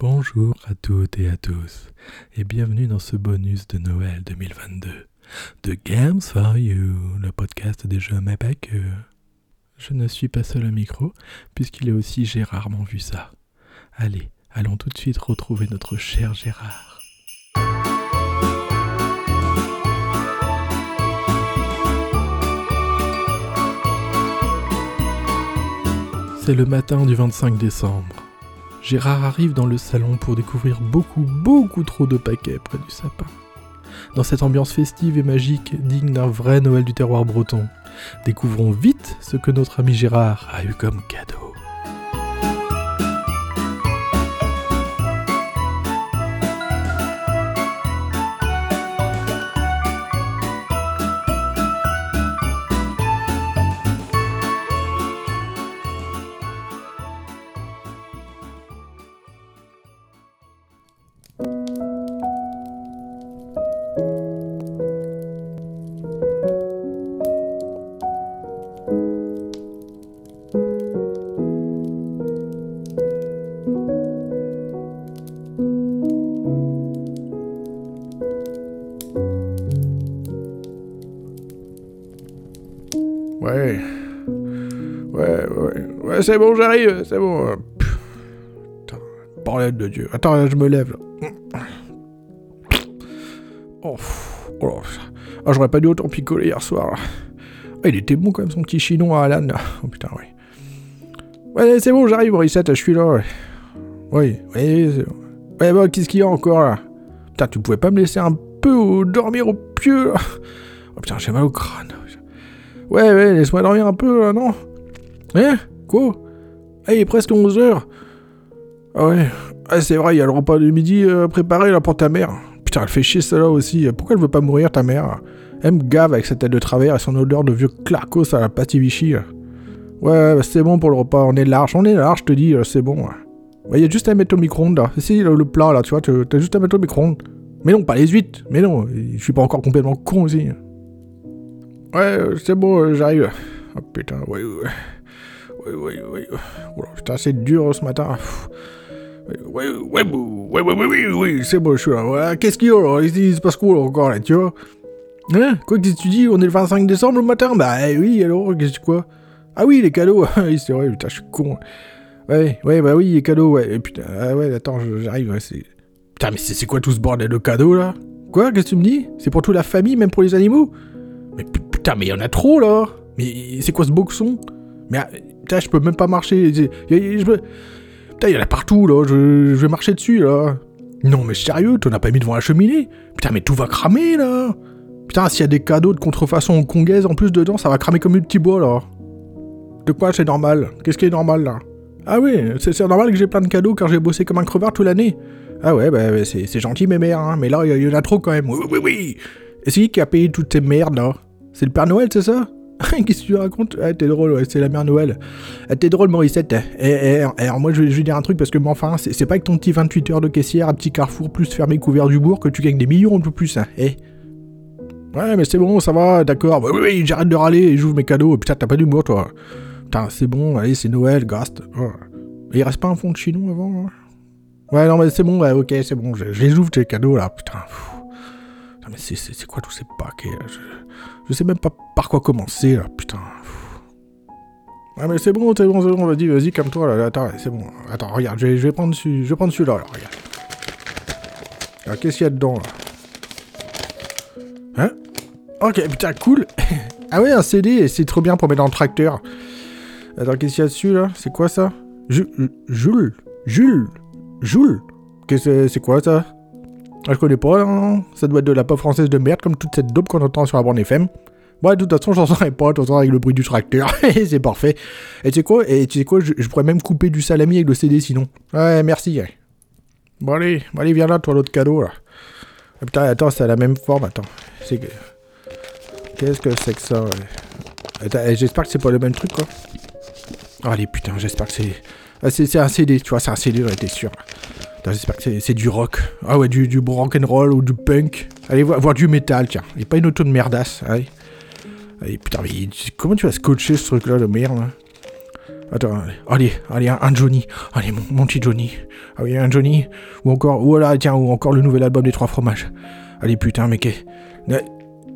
Bonjour à toutes et à tous, et bienvenue dans ce bonus de Noël 2022 de Games for You, le podcast des jeux mais que. Je ne suis pas seul au micro, puisqu'il est aussi Gérard mon vu ça. Allez, allons tout de suite retrouver notre cher Gérard. C'est le matin du 25 décembre. Gérard arrive dans le salon pour découvrir beaucoup, beaucoup trop de paquets près du sapin. Dans cette ambiance festive et magique, digne d'un vrai Noël du terroir breton, découvrons vite ce que notre ami Gérard a eu comme cadeau. C'est bon, j'arrive, c'est bon. Putain, bordel de Dieu. Attends, je me lève, là. Oh, oh ah, j'aurais pas dû autant picoler hier soir. Là. Ah, il était bon quand même, son petit chinois Alan. Là. Oh putain, oui. Ouais, c'est bon, j'arrive, Morissette, je suis là. Ouais, oui, oui, c'est bon. Ouais, bah, qu'est-ce qu'il y a encore, là? Putain, tu pouvais pas me laisser un peu dormir au pieu, là? Oh putain, j'ai mal au crâne. Ouais, ouais, laisse-moi dormir un peu, là, non? Hein? Quoi? Il est presque 11h. Ah ouais. Ah, c'est vrai, il y a le repas de midi euh, préparé, là, pour ta mère. Putain, elle fait chier, celle-là aussi. Pourquoi elle veut pas mourir, ta mère? Elle me gave avec sa tête de travers et son odeur de vieux clarcos à la pâte Vichy. Ouais, bah, c'est bon pour le repas. On est large, on est large, je te dis, c'est bon. Il y a juste à mettre au micro-ondes, là. Si, le, plat, là, tu vois, t'as juste à mettre au micro-ondes. Mais non, pas les huîtres. Mais non, je suis pas encore complètement con aussi. Ouais, c'est bon, j'arrive. Oh putain, ouais, ouais. Ouais, ouais. Oh, putain, c'est dur ce matin. Ouais, ouais, ouais, ouais, ouais, ouais, c'est bon, je suis là. Qu'est-ce qu'il y a là Il se passe quoi encore là, tu vois Hein Quoi que tu dis On est le 25 décembre le matin Bah oui, alors, qu'est-ce que quoi Ah oui, les cadeaux. oui, c'est vrai, putain, je suis con. Ouais, ouais, bah oui, les cadeaux, ouais. Et putain, ah ouais, attends, j'arrive, ouais. Putain, mais c'est quoi tout ce bordel de cadeaux là? Quoi? Qu'est-ce que tu me dis? C'est pour toute la famille, même pour les animaux? Mais putain, mais il y en a trop là Mais c'est quoi ce boxon? Mais putain, je peux même pas marcher. Putain, il y en a partout, là. Je, vais marcher dessus, là. Non, mais sérieux, t'en as pas mis devant la cheminée? Putain, mais tout va cramer, là. Putain, s'il y a des cadeaux de contrefaçon hongkongaise en plus dedans, ça va cramer comme du petit bois, là. De quoi c'est normal? Qu'est-ce qui est normal, là? Ah oui, c'est normal que j'ai plein de cadeaux car j'ai bossé comme un crevard toute l'année. Ah ouais, bah, c'est gentil, mes mères, hein. Mais là, il y, y, en a trop, quand même. Oui, oui, oui Et c'est qui qui a payé toutes ces merdes, là? C'est le Père Noël, c'est ça? Qu'est-ce que tu racontes? Ah, t'es drôle, ouais, c'est la mère Noël. Ah, t'es drôle, Morissette. Et, et, et, alors, moi, je vais, dire un truc parce que, mais enfin, c'est pas avec ton petit 28 heures de caissière à petit carrefour plus fermé couvert du bourg que tu gagnes des millions un peu plus, hein. Eh Ouais, mais c'est bon, ça va, d'accord. Oui, oui, j'arrête de râler et j'ouvre mes cadeaux. Putain, t'as pas d'humour, toi. Putain, c'est bon, allez, c'est Noël, Gast. Oh. Il reste pas un fond de chinois avant hein? Ouais, non, mais c'est bon, ouais, ok, c'est bon, je, les ouvre, tes cadeaux, là, putain. Putain, mais c'est quoi tous ces paquets, là? Je sais même pas par quoi commencer là, putain. Ouais mais c'est bon, c'est bon, c'est bon, vas-y, vas-y, calme-toi là, attends, c'est bon. Attends, regarde, je vais, je vais prendre celui, je vais prendre celui-là, là, regarde. Alors, qu'est-ce qu'il y a dedans là? Hein? Ok, putain, cool. Ah ouais, un CD, c'est trop bien pour mettre dans le tracteur. Attends, qu'est-ce qu'il y a dessus là? C'est quoi ça? Jules Jules. Jules. Jules. Qu'est-ce c'est quoi ça? ah, je connais pas, hein. ça doit être de la pop française de merde, comme toute cette dope qu'on entend sur la bande FM. Ouais, de toute façon, j'en saurais pas, façon, avec le bruit du tracteur, c'est parfait. Et tu sais quoi, et tu sais quoi je, pourrais même couper du salami avec le CD sinon. Ouais, merci. Bon, allez, bon, allez, viens là, toi, l'autre cadeau, là. Ah, putain, attends, c'est la même forme, attends. C'est que... Qu'est-ce que c'est que ça ouais. J'espère que c'est pas le même truc, quoi. Allez, putain, j'espère que c'est... Ah, c'est un CD, tu vois, c'est un CD, j'en étais sûr. J'espère que c'est du rock. Ah ouais, du, du rock and roll ou du punk. Allez voir, voir du métal, tiens. Et pas une auto de merdasse. Allez. Allez, putain, mais comment tu vas scotcher ce truc-là de merde Attends, allez, allez, un, Johnny. Allez, mon, petit Johnny. Ah oui, un Johnny. Ou encore, voilà, tiens, ou encore le nouvel album des trois fromages. Allez, putain, mais qu'est.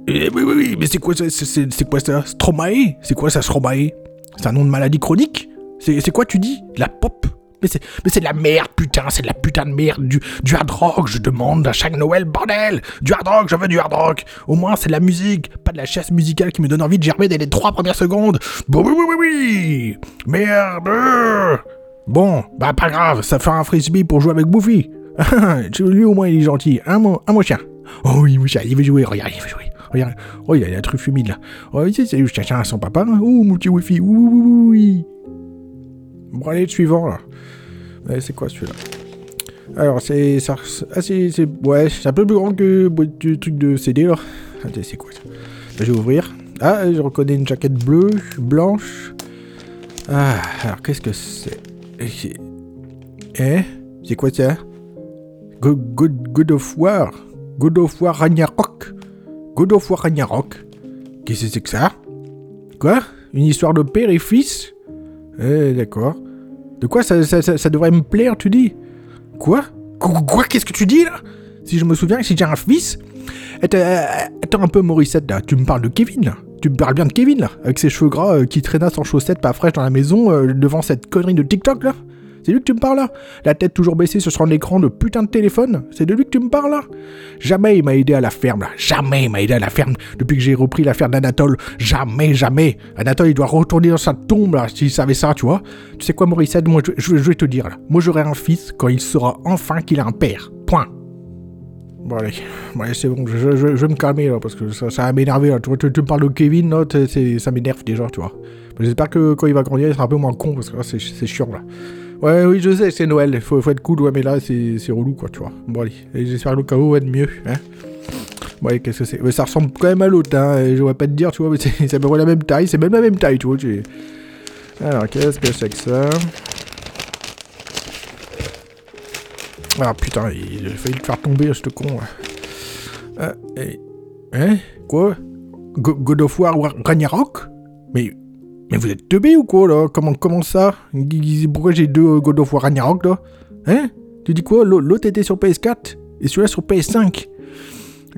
Eh, oui, oui, oui, mais c'est quoi ça c'est quoi ça? Stromae? C'est quoi ça, Stromae? C'est un nom de maladie chronique? C'est quoi tu dis? La pop? Mais c'est, de la merde, putain, c'est de la putain de merde, du, du hard rock, je demande à chaque Noël, bordel! Du hard rock, je veux du hard rock! Au moins, c'est de la musique, pas de la chasse musicale qui me donne envie de germer dès les trois premières secondes. Bon, oui, oui, oui, oui! Merde! Bon, bah pas grave, ça fera un frisbee pour jouer avec Bouffi. Lui, au moins, il est gentil, hein, mon, chien. Oh oui, mon chien, il veut jouer, regarde, il veut jouer. Regarde, oh, il a la truffe humide, là. Oh, c'est le chien son papa, hein. Oh, mon petit Wi-Fi, oui, oui, oui Bon, allez, le suivant, là. Ouais, c'est quoi celui-là? Alors, c'est. Ah, c'est. Ouais, c'est un peu plus grand que le truc de CD, là. Attends, c'est quoi ça? Je vais ouvrir. Ah, je reconnais une jaquette bleue, blanche. Ah, alors, qu'est-ce que c'est? Eh, c'est- Eh quoi ça? Go- God, God of War God of War Ragnarok God of War Ragnarok Qu'est-ce que c'est que ça? Quoi? Une histoire de père et fils? Eh, d'accord. De quoi ça, ça, ça- devrait me plaire, tu dis? Quoi? Quoi, Qu'est-ce que tu dis, là? Si je me souviens, si j'ai un fils... Attends, euh, un peu, Morissette, là. Tu me parles de Kevin, là. Tu me parles bien de Kevin, là Avec ses cheveux gras euh, qui traînassent en chaussettes pas fraîches dans la maison euh, devant cette connerie de TikTok, là C'est lui que tu me parles, là La tête toujours baissée sur son écran de putain de téléphone C'est de lui que tu me parles, là Jamais il m'a aidé à la ferme, là. Jamais il m'a aidé à la ferme depuis que j'ai repris l'affaire d'Anatole. Jamais, jamais. Anatole, il doit retourner dans sa tombe, là, s'il savait ça, tu vois. Tu sais quoi, Morissette Moi, je, vais te dire, là. Moi, j'aurai un fils quand il saura enfin qu'il a un père. Point. Bon, allez. Bon, allez, c'est bon. Je, vais me calmer, là, parce que ça, ça va m'énerver, là. Tu, me parles de Kevin, là, ça m'énerve déjà, tu vois. J'espère que quand il va grandir, il sera un peu moins con, parce que là, c'est chiant, là. Ouais, oui, je sais, c'est Noël. Il faut, être cool, ouais, mais là, c'est relou, quoi, tu vois. Bon, allez. J'espère que le chaos va être mieux, hein. Bon, allez, qu'est-ce que c'est? Mais Ça ressemble quand même à l'autre, hein. Je vais pas te dire, tu vois, mais c'est à peu près la même taille. C'est même la même taille, tu vois. tu- Alors, qu'est-ce que c'est que ça? Ah, putain, il a failli le faire tomber, ce con, et- Hein? Quoi? Go- God of War- Ragnarok? Mais... Mais vous êtes teubé ou quoi, là comment, comment ça Pourquoi j'ai deux euh, God of War Ragnarok, là Hein Tu dis quoi L'au- L'autre était sur PS4 et celui-là sur PS5.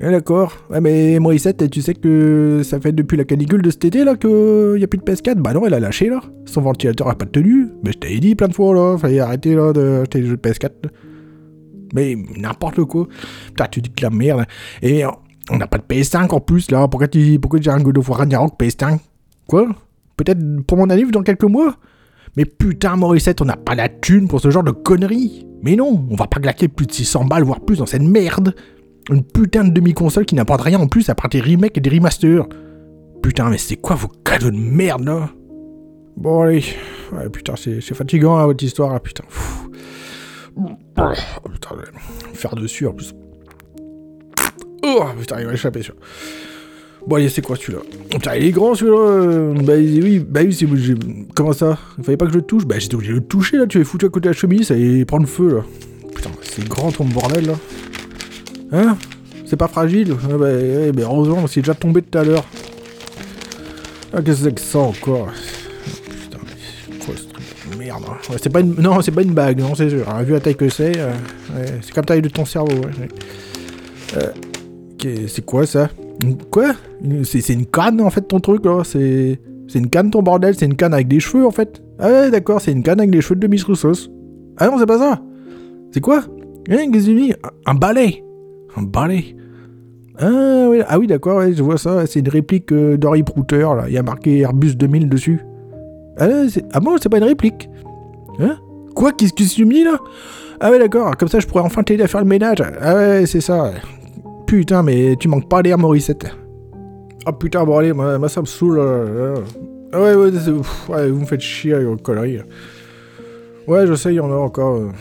Ah, d'accord. Ouais, mais Morissette, tu sais que ça fait depuis la canicule de cet été, là, qu'il n'y a plus de PS4 Bah non, elle a lâché, là. Son ventilateur a pas de tenue. Mais je t'avais dit plein de fois, là. Fallait arrêter, là, d'acheter des jeux de PS4. là. Mais n'importe quoi. Putain, tu dis que la merde. Et euh, on n'a pas de PS5 en plus, là. Pourquoi tu pourquoi j'ai un God of War Ragnarok PS5 Quoi? Peut-être pour mon anniv dans quelques mois Mais putain, Morissette, on n'a pas la thune pour ce genre de conneries. Mais non, on va pas claquer plus de 600 balles, voire plus, dans cette merde. Une putain de demi-console qui n'apporte rien en plus à part des remakes et des remasters. Putain, mais c'est quoi vos cadeaux de merde, là? Bon, allez. Ouais, putain, c'est fatigant, hein, votre histoire, là, putain. Oh, putain, faire dessus, en plus. Oh, putain, il va échapper, celui-là. Bon, allez, c'est quoi, celui-là? Putain, il est grand, celui-là euh, Bah oui, bah oui, c'est... Comment ça? Il fallait pas que je le touche? Bah, j'étais obligé de le toucher, là, tu es foutu à côté de la chemise, ça allait prendre feu, là. Putain, c'est grand, ton bordel, là. Hein? C'est pas fragile? Ah bah, bah, heureusement, c'est déjà tombé tout à l'heure. Ah, qu'est-ce que c'est que ça, encore? Putain, mais quoi ce truc de Merde. hein? Ouais, c'est pas une... Non, c'est pas une bague, non, c'est sûr. hein, Vu la taille que c'est, euh, c'est comme taille de ton cerveau, ouais. Euh, c'est quoi, ça? Quoi C'est une canne, en fait, ton truc, là C'est... Une canne, ton bordel C'est une canne avec des cheveux, en fait Ah ouais, d'accord, c'est une canne avec des cheveux de Miss Roussos. Ah non, c'est pas ça C'est quoi Hein, Un un balai Un balai ah oui, ah oui d'accord, ouais, je vois ça. C'est une réplique euh, d'Henri Prouter, là. Il y a marqué Airbus 2000 dessus. Ah, ah bon, c'est pas une réplique Hein Quoi Qu'est-ce que tu me dis, là? Ah ouais, d'accord. Comme ça, je pourrais enfin t'aider à faire le ménage. Ah ouais, c'est ça. Putain, mais tu manques pas d'air, Morissette. Ah putain, bon allez, moi, ça me saoule. là, là. Ah ouais, ouais, vous me faites chier avec vos conneries. là. Ouais, je sais, il y en a encore. euh.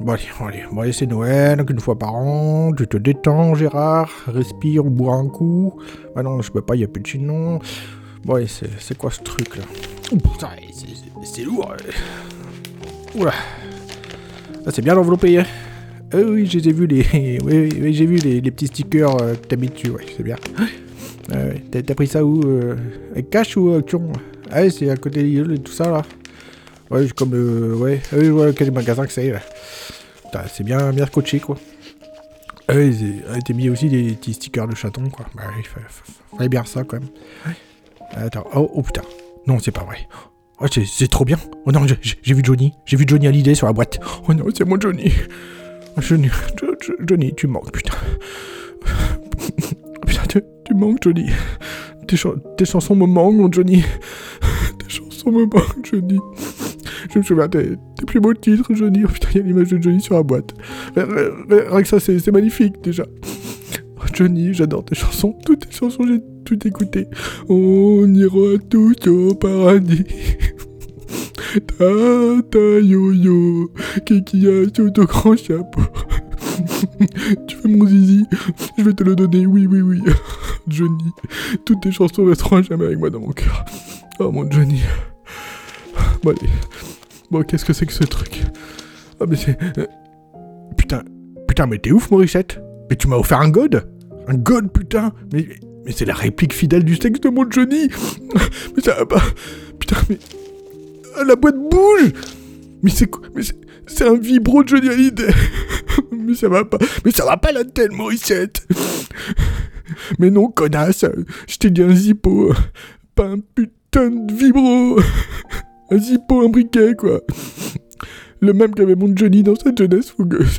Bon allez, allez, bon allez, c'est Noël, donc une fois par an, tu te détends Gérard, respire ou bois un coup. Ah non, je peux pas, il y a plus de chinon. Bon allez, c'est quoi ce truc là? Oh putain, c'est- lourd. euh. Oula. Ah, c'est bien enveloppé, hein Ah oui, je les ai vus les... oui, oui, oui, j'ai vu les, les petits stickers euh, que t'as mis dessus, ouais, c'est bien. Ah ouais, t'as t'as pris ça où euh, Avec cash ou avec Thion Ah ouais, c'est à côté de l'île et tout ça là. Ouais, comme. Euh, ouais, oui, je vois quel magasin que c'est. là. C'est bien, bien scotché, quoi. Ah Ouais, ils étaient mis aussi des petits stickers de chaton, quoi. Bah, il fallait, bien ça, quand même. Attends, oh, oh, putain. Non, c'est pas vrai. Oh, c'est- trop bien. Oh non, j'ai- j'ai vu Johnny. J'ai vu Johnny Hallyday sur la boîte. Oh non, c'est mon Johnny. Johnny, Jo- Jo- Johnny, tu manques, putain. Putain, tu, tu manques, Johnny. Tes, tes chansons me manquent, Johnny. Tes chansons me manquent, Johnny. Je me souviens des, des plus beaux titres, Johnny. Oh putain, il y a l'image de Johnny sur la boîte. Rien que ça, c'est c'est magnifique, déjà. Oh, Johnny, j'adore tes chansons. Toutes tes chansons, j'ai tout écouté. On ira tous au paradis. Ta ta yo yo, qui a sous ton grand chapeau. tu veux mon zizi? Je vais te le donner, oui, oui, oui. Johnny, toutes tes chansons resteront jamais avec moi dans mon cœur. Oh mon Johnny. Bon allez. Bon, qu'est-ce que c'est que ce truc? Ah mais c'est... euh, Putain, putain, mais t'es ouf, Morissette Mais tu m'as offert un god Un god, putain Mais, mais c'est la réplique fidèle du sexe de mon Johnny Mais ça va pas... Putain, mais... La boîte bouge. Mais c'est quoi Mais c'est- un vibro de Johnny Hallyday. Mais ça va pas Mais ça va pas la tête, Morissette. Mais non, connasse Je t'ai dit un zippo Pas un putain de vibro. Un zippo, un briquet, quoi. Le même qu'avait mon Johnny dans sa jeunesse fougueuse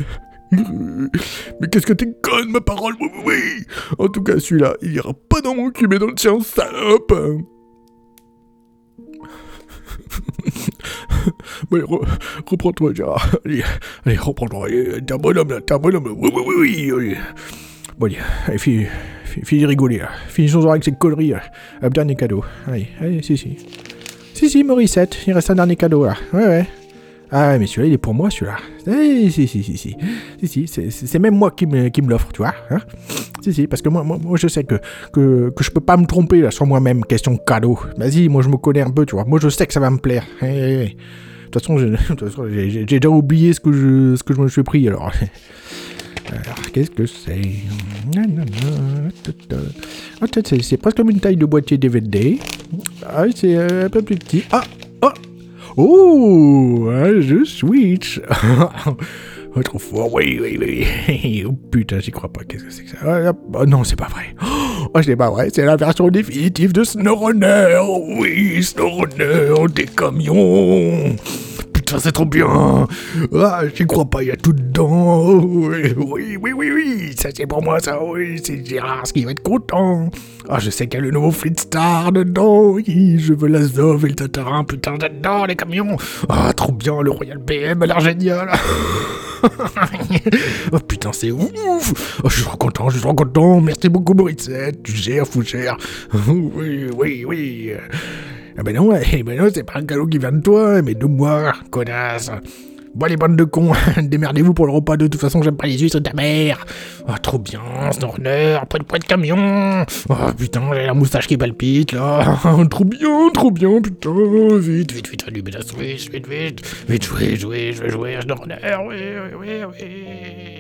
mais qu'est-ce que t'es conne, ma parole, oui, oui. En tout cas, celui-là, il ira pas dans mon cul, mais dans le tien, salope Reprends-toi, Gérard. Allez, allez reprends-toi. Allez, T'es un bonhomme, là. Un bonhomme, là. Oui, oui, oui. Bon, allez, allez, finis, finis de rigoler, là. Finissons avec ces conneries, là. Un dernier cadeau. Allez, allez, si, si. Si, si, Morissette, il reste un dernier cadeau, là. Ouais, ouais. Ah, mais celui-là, il est pour moi, celui-là. Eh, si, si, si, si. Si, si, c'est même moi qui me, qui me l'offre, tu vois. Hein parce que moi, moi, moi, je sais que, que, je peux pas me tromper, là, sur moi-même, question cadeau. Vas-y, moi, je me connais un peu, tu vois. Moi, je sais que ça va me plaire. De toute façon, j'ai- déjà oublié ce que je, ce que je me suis pris, alors. Qu'est-ce que. Ah, c'est- c'est presque comme une taille de boîtier DVD. Ah, c'est euh, un peu plus petit. Ah Oh Oh un jeu Switch Oh, trop fort, oui, oui, oui. Oh putain, j'y crois pas, qu'est-ce que c'est que ça? Ah, ah, Non, c'est pas vrai. Oh, c'est pas vrai, c'est la version définitive de SnowRunner. Oui, SnowRunner, des camions. Putain, c'est trop bien. Ah, j'y crois pas, il y a tout dedans. Oui, oui, oui, oui. Ça, c'est pour moi, ça, oui. C'est Gérard qui va être content. Ah, je sais qu'il y a le nouveau Fleetstar dedans. Oui, je veux la Zov et le Tatarin. Putain, j'adore les camions. Ah, trop bien, le Royal BM a l'air génial. oh putain, c'est ouf. Oh, je suis trop content, je suis trop content. Merci beaucoup, Morissette. Tu gères, fougère. oui, oui, oui. Ah ben non, eh ben non, c'est pas un cadeau qui vient de toi, mais de moi, connasse. Bon, les bandes de cons, démerdez-vous pour le repas, de toute façon, j'aime pas les huîtres de ta mère. Ah, trop bien, Snorner, pas de poids de camion. Oh putain, j'ai la moustache qui palpite, là. trop bien, trop bien, putain. Vite, vite, vite, allume la Switch, vite, vite. Vite, jouer, jouer, je vais jouer à Snorner, oui, oui, oui, oui.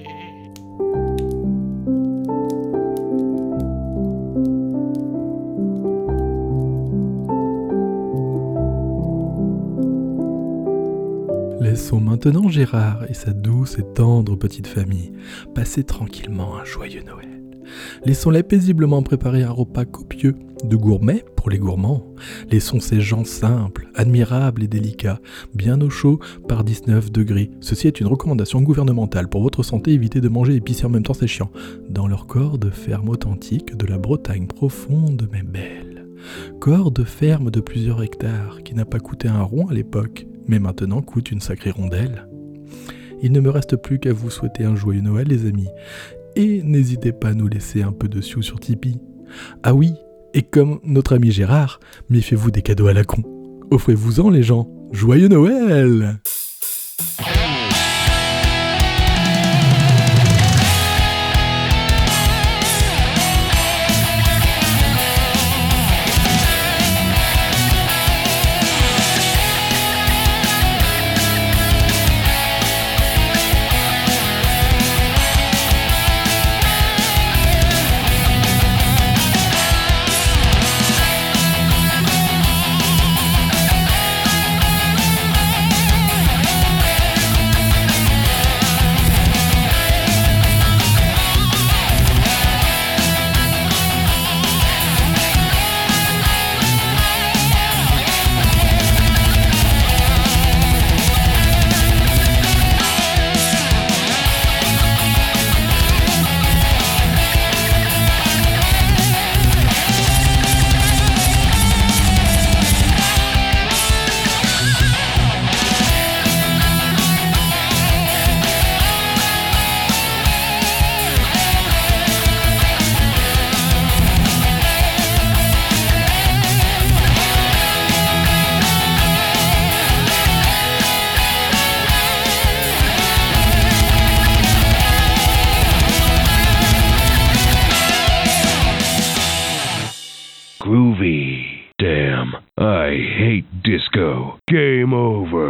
Laissons maintenant Gérard et sa douce et tendre petite famille passer tranquillement un joyeux Noël. Laissons-les paisiblement préparer un repas copieux, de gourmets pour les gourmands. Laissons ces gens simples, admirables et délicats, bien au chaud par 19 degrés. Ceci est une recommandation gouvernementale. Pour votre santé, évitez de manger épicé en même temps, c'est chiant. Dans leur corps de ferme authentique de la Bretagne profonde mais belle. Corps de ferme de plusieurs hectares qui n'a pas coûté un rond à l'époque, mais maintenant coûte une sacrée rondelle. Il ne me reste plus qu'à vous souhaiter un joyeux Noël, les amis. Et n'hésitez pas à nous laisser un peu de sous sur Tipeee. Ah oui, et comme notre ami Gérard, méfiez-vous des cadeaux à la con. Offrez-vous-en, les gens. Joyeux Noël! Disco. Game over.